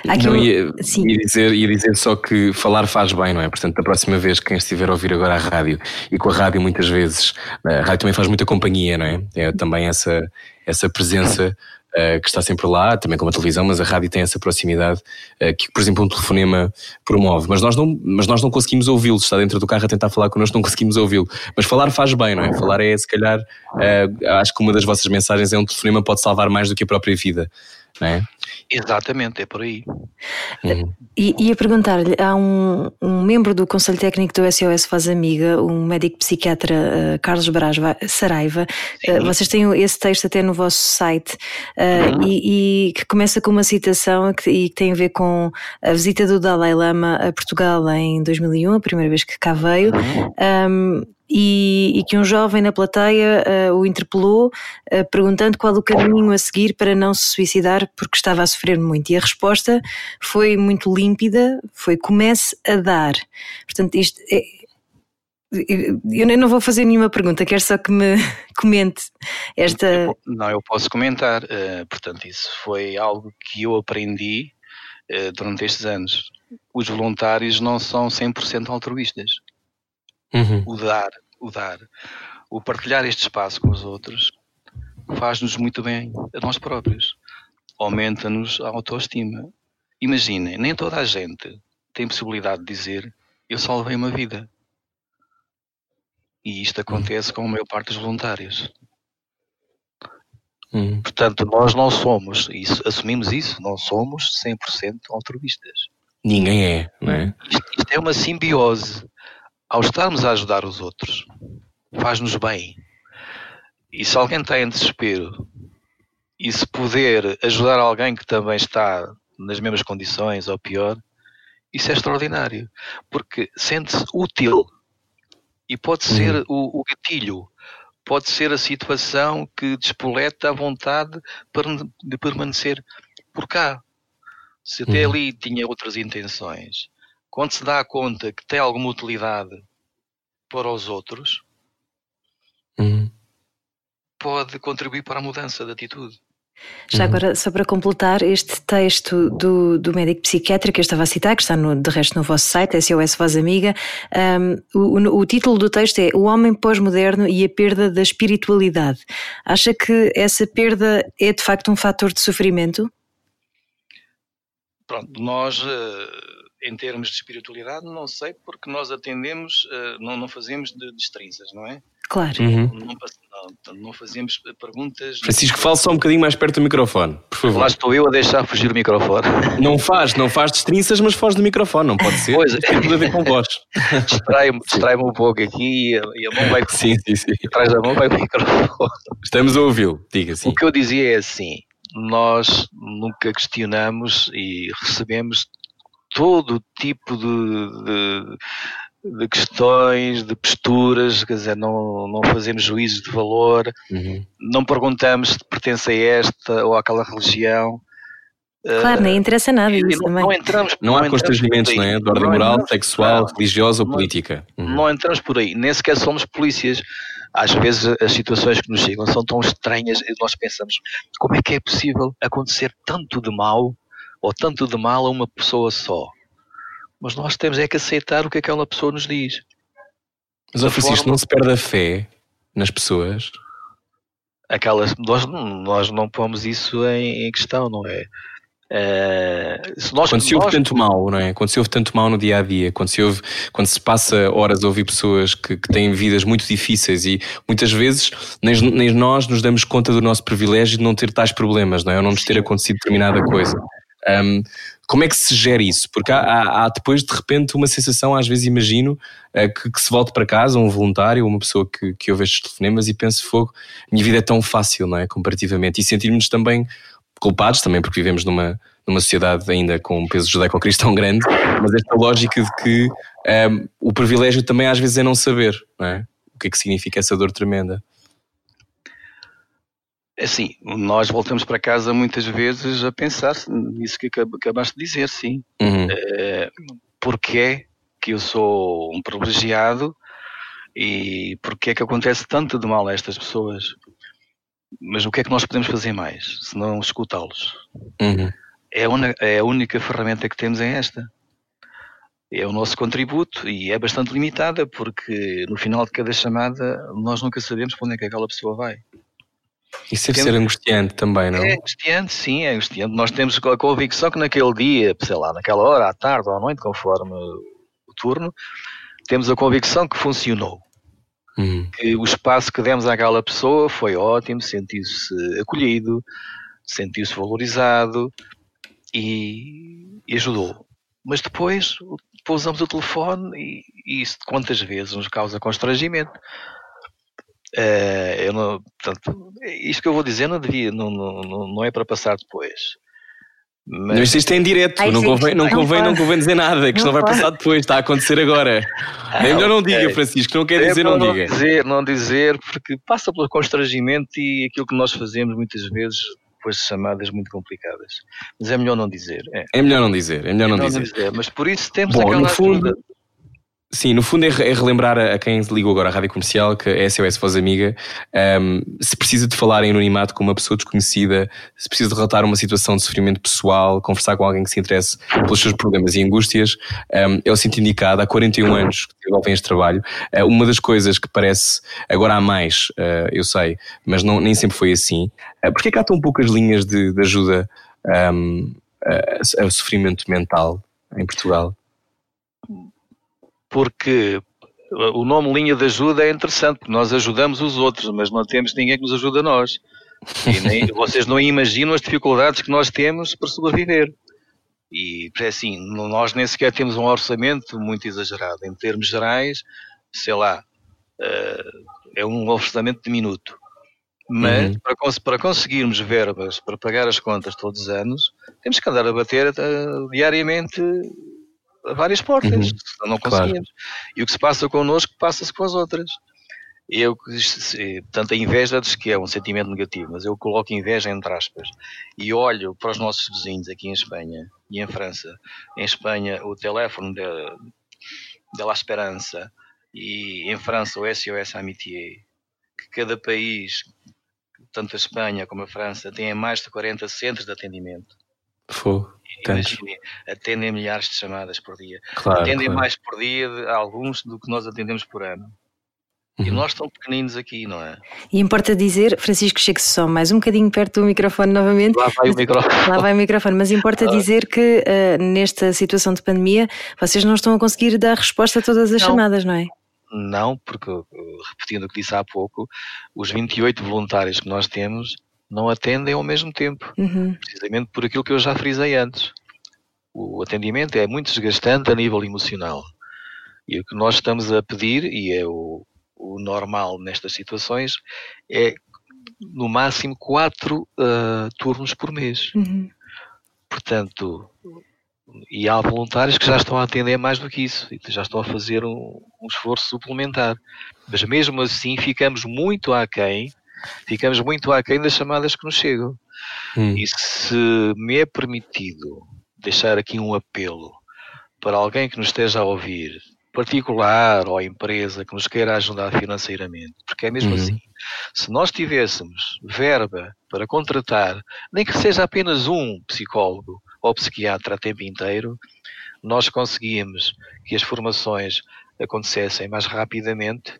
Aquilo, não, ia, ia, dizer, ia dizer só que falar faz bem, não é? Portanto, da próxima vez quem estiver a ouvir agora a rádio, e com a rádio muitas vezes, a rádio também faz muita companhia, não é? É também essa, essa presença uh, que está sempre lá, também como a televisão, mas a rádio tem essa proximidade uh, que, por exemplo, um telefonema promove. Mas nós não, mas nós não conseguimos ouvi-lo, está dentro do carro a tentar falar connosco, não conseguimos ouvi-lo. Mas falar faz bem, não é? Falar é, se calhar, uh, acho que uma das vossas mensagens é um telefonema pode salvar mais do que a própria vida. É? Exatamente, é por aí. Uhum. E, e a perguntar-lhe, há um, um, membro do Conselho Técnico do SOS Faz Amiga, um médico psiquiatra, uh, Carlos Braz Saraiva, uh, vocês têm esse texto até no vosso site, uh, uhum. e, e, que começa com uma citação que, e que tem a ver com a visita do Dalai Lama a Portugal em 2001, a primeira vez que cá veio. Uhum. Um, e, e, que um jovem na plateia uh, o interpelou, uh, perguntando qual o caminho a seguir para não se suicidar porque estava a sofrer muito. E a resposta foi muito límpida: foi comece a dar. Portanto, isto é, eu não vou fazer nenhuma pergunta, quero só que me comente esta. Não, eu posso comentar. Uh, portanto, isso foi algo que eu aprendi durante estes anos. Os voluntários não são 100% altruístas. Uhum. O dar, o dar, o partilhar este espaço com os outros faz-nos muito bem a nós próprios. Aumenta-nos a autoestima. Imaginem, nem toda a gente tem possibilidade de dizer eu salvei uma vida. E isto acontece com a maior parte dos voluntários. Uhum. Portanto, nós não somos, isso, assumimos isso, não somos 100% altruístas. Ninguém é, não é? Isto, isto é uma simbiose ao estarmos a ajudar os outros, faz-nos bem. E se alguém está em desespero e se puder ajudar alguém que também está nas mesmas condições ou pior, isso é extraordinário, porque sente-se útil e pode ser uhum. o, o, gatilho, pode ser a situação que despoleta a vontade de permanecer por cá. Se até uhum. ali tinha outras intenções, quando se dá conta que tem alguma utilidade para os outros, uhum. Pode contribuir para a mudança de atitude. Já uhum. agora, só para completar, este texto do, do médico psiquiatra que eu estava a citar, que está no, de resto no vosso site, SOS Voz Amiga, um, o, o, título do texto é O Homem Pós-Moderno e a Perda da Espiritualidade. Acha que essa perda é de facto um fator de sofrimento? Pronto, nós. Uh em termos de espiritualidade, não sei, porque nós atendemos, uh, não, não fazemos de destrinças, não é? Claro. Uhum. Não, não, não, fazemos perguntas. Francisco, fale só um bocadinho mais perto do microfone, por favor. Lá estou eu a deixar fugir o microfone. Não faz, não faz destrinças, mas foge do microfone, não pode ser. Pois, tem tudo a ver com voz. Distrai-me distrai um pouco aqui e a, e a mão vai. Sim, sim, sim. Atrás da mão vai o microfone. Estamos a ouvi-lo, diga assim. O que eu dizia é assim: nós nunca questionamos e recebemos todo tipo de, de, de, questões, de posturas, quer dizer, não, não fazemos juízos de valor, uhum. não perguntamos se pertence a esta ou àquela religião. Claro, uh, nem interessa nada isso não, também. Não, entramos, não, não há constrangimentos, não é? De ordem moral, sexual, religiosa ou política. Uhum. Não entramos por aí, nem sequer somos polícias. Às vezes as situações que nos chegam são tão estranhas e nós pensamos como é que é possível acontecer tanto de mal ou tanto de mal a uma pessoa só. Mas nós temos é que aceitar o que aquela pessoa nos diz. Mas, ó Francisco, forma... não se perde a fé nas pessoas? Aquelas, nós, nós não pomos isso em, em questão, não é? Uh, se nós, quando se ouve nós... tanto mal, não é? Quando se ouve tanto mal no dia a dia, quando se, ouve, quando se passa horas a ouvir pessoas que, que têm vidas muito difíceis e muitas vezes nem, nem, nós nos damos conta do nosso privilégio de não ter tais problemas, não é? Ou não nos ter acontecido determinada coisa. Um, como é que se gera isso? Porque há, há, há depois, de repente, uma sensação, às vezes imagino, uh, que, que, se volte para casa, um voluntário, uma pessoa que, que ouve estes telefonemas e pense, fogo, minha vida é tão fácil, não é? Comparativamente. E sentirmos também culpados, também porque vivemos numa, numa sociedade ainda com um peso judaico-cristão grande, mas esta lógica de que um, o privilégio também às vezes é não saber, não é? O que é que significa essa dor tremenda. É assim, nós voltamos para casa muitas vezes a pensar nisso que acabaste de dizer, sim. Uhum. É, porque é que eu sou um privilegiado e porque é que acontece tanto de mal a estas pessoas? Mas o que é que nós podemos fazer mais, se não escutá-los? Uhum. É, a única, é a única ferramenta que temos é esta. É o nosso contributo e é bastante limitada porque no final de cada chamada nós nunca sabemos para onde é que aquela pessoa vai. Isso deve ser angustiante também, não? É angustiante, sim, é angustiante. Nós temos a convicção que naquele dia, sei lá, naquela hora, à tarde ou à noite, conforme o turno, temos a convicção que funcionou. Uhum. Que o espaço que demos àquela pessoa foi ótimo, sentiu-se acolhido, sentiu-se valorizado e, e ajudou. Mas depois pousamos o telefone e, e isso quantas vezes nos causa constrangimento. Uh, eu não, portanto, isto que eu vou dizer não devia, não, não, não é para passar depois. Mas, mas isto é em direto, Ai, não, convém, não, convém, não convém dizer nada, que isto não, não vai passar depois, está a acontecer agora. Ah, é melhor não diga, Francisco, não quer é dizer, não, não diga. Dizer, não dizer, porque passa pelo constrangimento e aquilo que nós fazemos muitas vezes depois de chamadas muito complicadas. Mas é melhor não dizer. É, é melhor não dizer, é melhor é não, dizer. dizer. Mas por isso temos Bom, aquela no fundo, ajuda. Sim, no fundo é, é relembrar a, a, quem ligou agora à rádio comercial que a SOS Voz Amiga, um, se precisa de falar em anonimato com uma pessoa desconhecida, se precisa de relatar uma situação de sofrimento pessoal, conversar com alguém que se interesse pelos seus problemas e angústias, um, é o sentido indicado. Há 41 anos que desenvolvem este trabalho. Uh, uma das coisas que parece, agora há mais, uh, eu sei, mas não, nem sempre foi assim. Uh, é que há tão poucas linhas de, de ajuda um, a sofrimento mental em Portugal? Porque o nome linha de ajuda é interessante, porque nós ajudamos os outros, mas não temos ninguém que nos ajude a nós. E nem, vocês não imaginam as dificuldades que nós temos para sobreviver. E é assim, nós nem sequer temos um orçamento muito exagerado. Em termos gerais, sei lá, eh, é um orçamento de minuto. Mas uhum. para, para, conseguirmos verbas para pagar as contas todos os anos, temos que andar a bater uh, diariamente várias portas, uhum. não conseguimos. Claro. E o que se passa connosco passa-se com as outras. Eu, tanto a inveja diz que é um sentimento negativo, mas eu coloco inveja entre aspas e olho para os nossos vizinhos aqui em Espanha e em França. Em Espanha, o telefone de, de La Esperança e em França, o SOS Amitié, que cada país, tanto a Espanha como a França, tem mais de 40 centros de atendimento. Fogo. Atendem milhares de chamadas por dia. Claro, atendem claro. mais por dia de alguns do que nós atendemos por ano. Uhum. E nós estamos pequeninos aqui, não é? E importa dizer, Francisco, chegue-se só mais um bocadinho perto do microfone novamente. Lá vai o microfone. Lá vai o microfone, mas importa ah. dizer que uh, nesta situação de pandemia vocês não estão a conseguir dar resposta a todas as não. chamadas, não é? Não, porque, repetindo o que disse há pouco, os 28 voluntários que nós temos não atendem ao mesmo tempo, uhum. precisamente por aquilo que eu já frisei antes. O atendimento é muito desgastante a nível emocional. E o que nós estamos a pedir, e é o, o normal nestas situações, é no máximo quatro uh, turnos por mês. Uhum. Portanto, e há voluntários que já estão a atender mais do que isso, e já estão a fazer um, um esforço suplementar. Mas mesmo assim ficamos muito aquém ficamos muito aquém das chamadas que nos chegam. Hum. E se me é permitido deixar aqui um apelo para alguém que nos esteja a ouvir, particular ou empresa que nos queira ajudar financeiramente, porque é mesmo uhum. assim. Se nós tivéssemos verba para contratar, nem que seja apenas um psicólogo ou psiquiatra a tempo inteiro, nós conseguíamos que as formações acontecessem mais rapidamente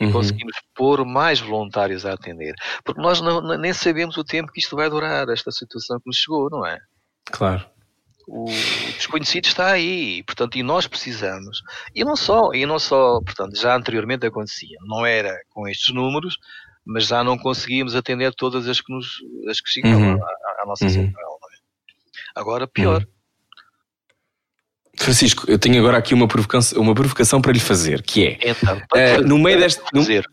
uhum. conseguimos pôr mais voluntários a atender. Porque nós não, nem sabemos o tempo que isto vai durar, esta situação que nos chegou, não é? Claro. O desconhecido está aí, portanto, e nós precisamos. E não só, e não só, portanto, já anteriormente acontecia, não era com estes números, mas já não conseguíamos atender todas as que nos as que chegavam uhum. à, à, nossa uhum. central. É? Agora pior. Uhum. Francisco, eu tenho agora aqui uma provocação, uma provocação para lhe fazer, que é então, uh, no meio deste. Fazer.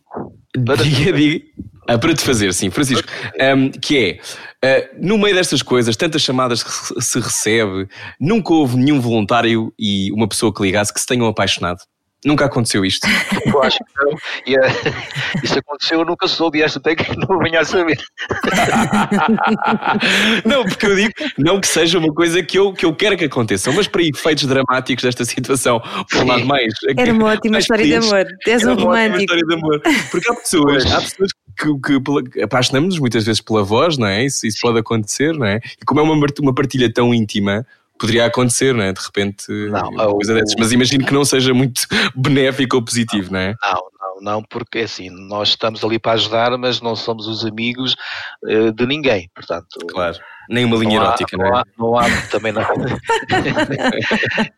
No, diga, diga. Ah, para te fazer, sim, Francisco. Um, que é, uh, no meio destas coisas, tantas chamadas que se recebe, nunca houve nenhum voluntário e uma pessoa que ligasse que se tenham apaixonado. Nunca aconteceu isto. Eu acho que não. E, uh, isso aconteceu, eu nunca soube, e esta tem que não venha a saber. não, porque eu digo, não que seja uma coisa que eu, que eu quero que aconteça, mas para efeitos dramáticos desta situação, por um lado mais. Era uma ótima história de amor. És um romântico. história de amor. Porque há pessoas, há pessoas que, que apaixonamos-nos muitas vezes pela voz, não é? Isso, isso pode acontecer, não é? E como é uma, uma partilha tão íntima, poderia acontecer, não é? De repente, não, coisa dessas. Mas imagino que não seja muito benéfico ou positivo, não, é? Não, não, não, porque assim, nós estamos ali para ajudar, mas não somos os amigos uh, de ninguém, portanto. Claro. Nem uma linha não erótica, há, não, é? Não há, não há também não.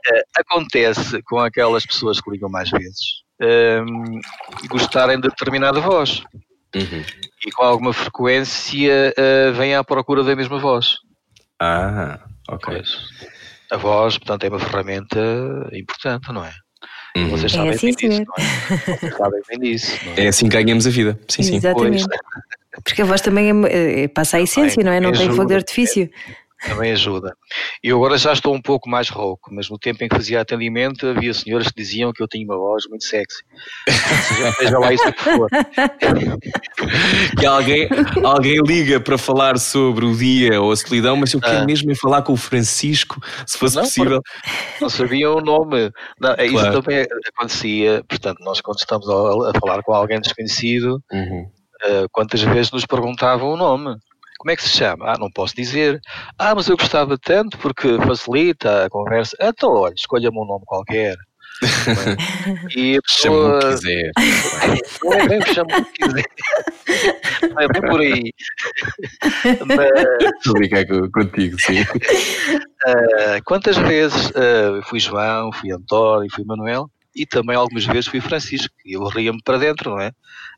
Eh, acontece com aquelas pessoas que ligam mais vezes um, ehm, gostarem de determinada voz. Uhum. E com alguma frequência uh, vêm à procura da mesma voz. Ah. Ok. Pois. A voz, portanto, é uma ferramenta importante, não é? Uhum. Vocês É sabem assim, bem disso, senhor. não é? Vocês sabem bem disso, não é? É assim que ganhamos a vida. Sim, sim. Exatamente. Pois, Porque a voz também é- é- passa a essência, não é? Não tem fogo de artifício. Também ajuda. Eu agora já estou um pouco mais rouco, mas no tempo em que fazia atendimento havia senhoras que diziam que eu tinha uma voz muito sexy. Seja, lá isso que for. Que alguém, alguém liga para falar sobre o dia ou a solidão, mas eu quero Ah. mesmo é falar com o Francisco, se fosse Não, possível. Não sabiam o nome. Não, é isso Claro. também acontecia. Portanto, nós quando estamos a, a falar com alguém desconhecido, Uhum. eh, quantas vezes nos perguntavam o nome? Como é que se chama? Ah, não posso dizer. Ah, mas eu gostava tanto porque facilita a conversa. Então, olha, escolha-me um nome qualquer. e a Chama o que pessoa. quiser. Não é bem que chama o que quiser. Não é bem por aí. Mas brincar co- contigo, sim. eh, quantas vezes eh, fui João, fui António, fui Manuel e também algumas vezes fui Francisco. E eu ria-me para dentro, não é?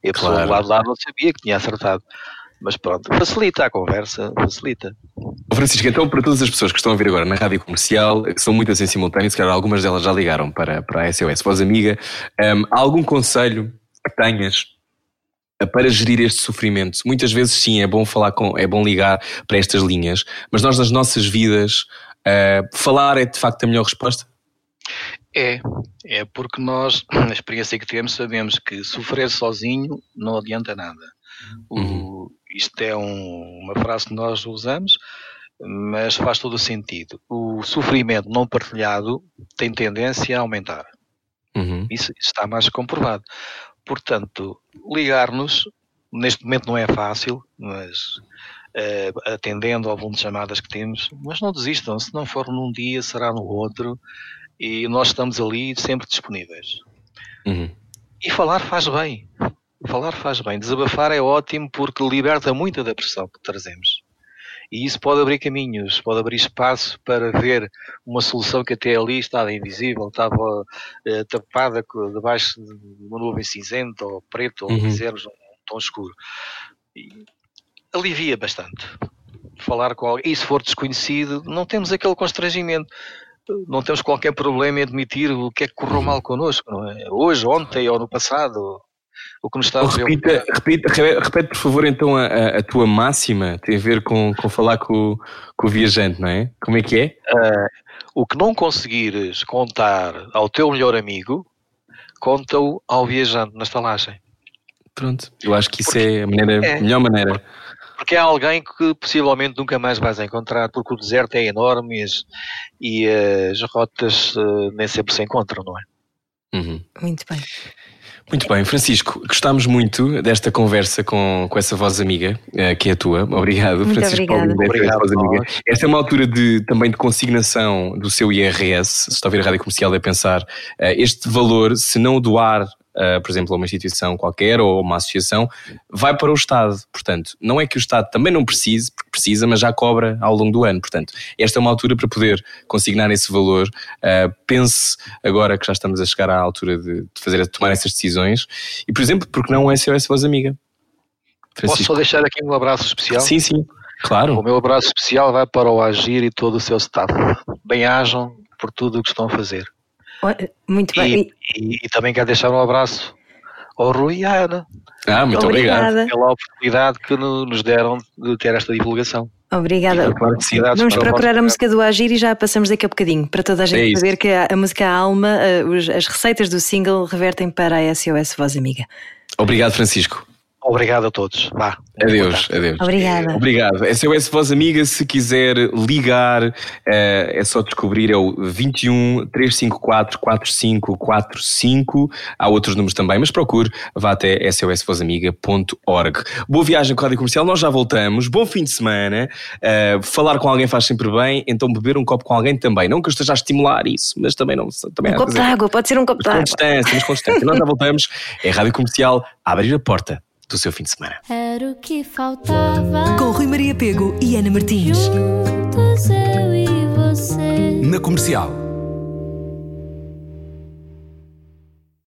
E a pessoa Claro. do lado de lá não sabia que tinha acertado. Mas pronto, facilita a conversa, facilita. Francisco, então para todas as pessoas que estão a ouvir agora na rádio comercial, que são muitas em simultâneo, se calhar algumas delas já ligaram para, para a SOS Voz Amiga, hum, há algum conselho que tenhas eh, para gerir este sofrimento? Muitas vezes sim, é bom falar com, é bom ligar para estas linhas, mas nós nas nossas vidas, eh, falar é de facto a melhor resposta? É, é porque nós, na experiência que temos, sabemos que sofrer sozinho não adianta nada. O- isto é um- uma frase que nós usamos, mas faz todo o sentido. O sofrimento não partilhado tem tendência a aumentar. Uhum. Isso está mais comprovado. Portanto, ligar-nos, neste momento não é fácil, mas eh, atendendo ao volume de chamadas que temos, mas não desistam, se não for num dia, será no outro, e nós estamos ali sempre disponíveis. Uhum. E falar faz bem. Falar faz bem. Desabafar é ótimo porque liberta muita da pressão que trazemos. E isso pode abrir caminhos, pode abrir espaço para ver uma solução que até ali estava invisível, estava eh, tapada debaixo de uma nuvem cinzenta ou preta, ou Uhum. quisermos um tom escuro. E alivia bastante. Falar com alguém. E se for desconhecido, não temos aquele constrangimento. Não temos qualquer problema em admitir o que é que correu mal connosco, não é? Hoje, ontem ou no passado. O que nos está a Oh, repita, repita, re- repete por favor então a, a- tua máxima, tem a ver com, com falar com, o- com o viajante, não é? Como é que é? O que não conseguires contar ao teu melhor amigo, conta-o ao viajante na estalagem. Pronto, eu acho que isso é a maneira, É. melhor maneira. Porque é alguém que possivelmente nunca mais vais encontrar, porque o deserto é enorme e as, e as rotas eh, nem sempre se encontram, não é? Uhum. Muito bem. Muito bem, Francisco, gostámos muito desta conversa com, com essa voz amiga, eh, que é a tua. Obrigado, Muito Francisco obrigada. Desta Obrigado, voz amiga. Esta é uma altura de, também de consignação do seu IRS. Se está a ouvir a rádio comercial, é pensar eh, este valor, se não o doar, eh, por exemplo, a uma instituição qualquer ou uma associação, vai para o Estado. Portanto, não é que o Estado também não precise, porque precisa, mas já cobra ao longo do ano. Portanto, esta é uma altura para poder consignar esse valor. Eh, pense agora que já estamos a chegar à altura de, de fazer, de tomar essas decisões. E, por exemplo, porque não é SOS Voz Amiga? Posso Francisco. só deixar aqui um abraço especial? Sim, sim, claro. O meu abraço especial vai para o Agir e todo o seu staff. Bem-ajam por tudo o que estão a fazer. Muito bem. E, e também quero deixar um abraço ao Rui e à Ana Ah, muito obrigado. Obrigada. pela oportunidade que no- nos deram de ter esta divulgação. Obrigada. Vamos procurar a música do Agir e já passamos daqui a bocadinho, para toda a É gente isso. saber que a, a música Alma, eh, os- as receitas do single revertem para a SOS Voz Amiga. Obrigado, Francisco. Obrigado a todos. Vá. Adeus, adeus. Obrigada. Obrigado. SOS Voz Amiga, se quiser ligar, eh, é só descobrir, é o 21 354 4545. Há outros números também, mas procure, vá até sosvozamiga.org. Boa viagem com a Rádio Comercial, nós já voltamos. Bom fim de semana. Eh, falar com alguém faz sempre bem, então beber um copo com alguém também. Não que eu esteja a estimular isso, mas também não. Também Um copo de água, pode ser um copo de com água. distância, mas com distância. Nós já voltamos. É a Rádio Comercial a abrir a porta do seu fim de semana. Era o que faltava. Com Rui Maria Pego e Ana Martins. Juntos eu e você. Na comercial.